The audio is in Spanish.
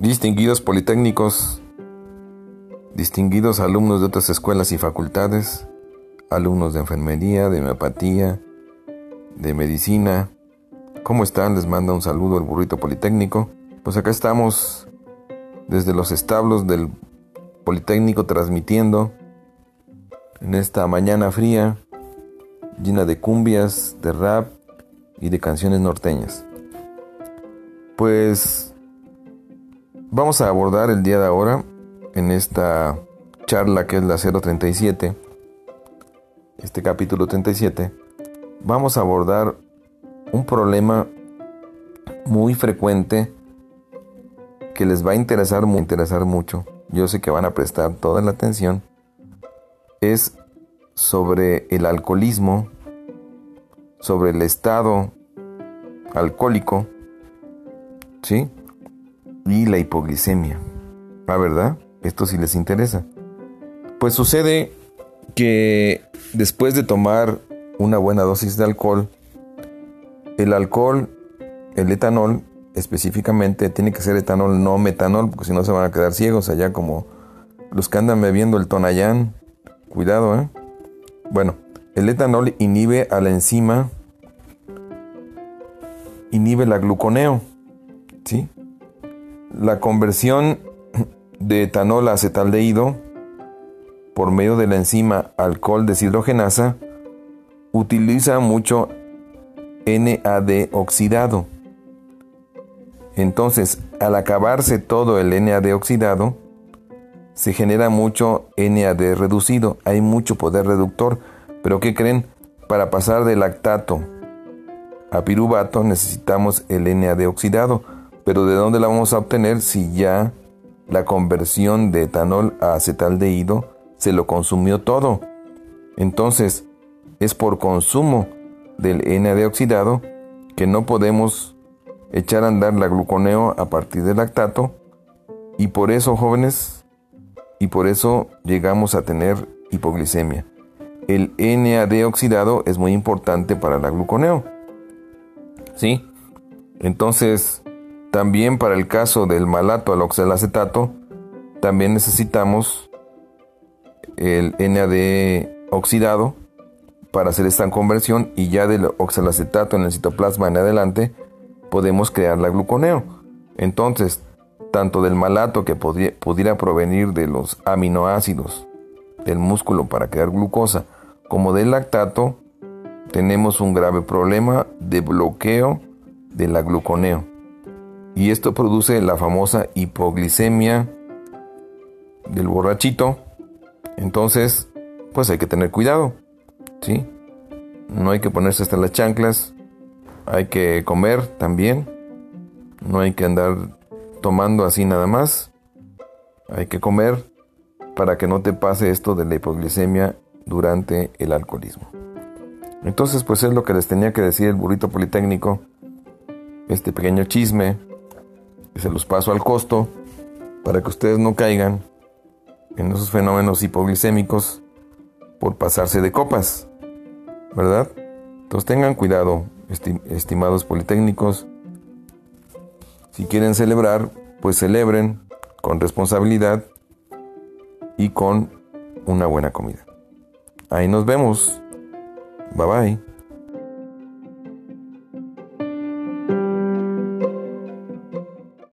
Distinguidos politécnicos, distinguidos alumnos de otras escuelas y facultades, alumnos de enfermería, de homeopatía, de medicina, ¿cómo están? Les manda un saludo el burrito politécnico. Pues acá estamos desde los establos del Politécnico transmitiendo en esta mañana fría, llena de cumbias, de rap y de canciones norteñas. Pues vamos a abordar el día de ahora en esta charla que es la 037, este capítulo 37, vamos a abordar un problema muy frecuente que les va a interesar, interesar mucho. Yo sé que van a prestar toda la atención. Es sobre el alcoholismo, sobre el estado alcohólico, ¿sí? Y la hipoglicemia. ¿La verdad? Esto sí les interesa. Pues sucede que después de tomar una buena dosis de alcohol, el alcohol, el etanol específicamente, tiene que ser etanol, no metanol, porque si no se van a quedar ciegos allá como los que andan bebiendo el tonayán. Cuidado, ¿eh? Bueno, el etanol inhibe a la enzima, inhibe la gluconeo, ¿sí? La conversión de etanol a acetaldehído por medio de la enzima alcohol deshidrogenasa utiliza mucho NAD oxidado. Entonces, al acabarse todo el NAD oxidado, se genera mucho NAD reducido, hay mucho poder reductor, pero ¿qué creen? Para pasar de lactato a piruvato necesitamos el NAD oxidado, pero ¿de dónde la vamos a obtener si ya la conversión de etanol a acetaldehído se lo consumió todo? Entonces, es por consumo del NAD oxidado que no podemos echar a andar la gluconeo a partir del lactato y por eso jóvenes y por eso llegamos a tener hipoglicemia. El NAD oxidado es muy importante para la gluconeo. ¿Sí? Entonces, también para el caso del malato al oxalacetato, también necesitamos el NAD oxidado para hacer esta conversión y ya del oxalacetato en el citoplasma en adelante podemos crear la gluconeo. Entonces, tanto del malato que pudiera provenir de los aminoácidos del músculo para crear glucosa, como del lactato, tenemos un grave problema de bloqueo de la gluconeo. Y esto produce la famosa hipoglicemia del borrachito. Entonces, pues hay que tener cuidado. ¿Sí? No hay que ponerse hasta las chanclas hay que comer también. No hay que andar tomando así nada más. Hay que comer para que no te pase esto de la hipoglicemia durante el alcoholismo. Entonces, pues es lo que les tenía que decir el burrito politécnico. Este pequeño chisme, se los paso al costo, para que ustedes no caigan en esos fenómenos hipoglicémicos por pasarse de copas, ¿verdad? Entonces tengan cuidado, estimados politécnicos. Si quieren celebrar, pues celebren con responsabilidad y con una buena comida. Ahí nos vemos. Bye bye.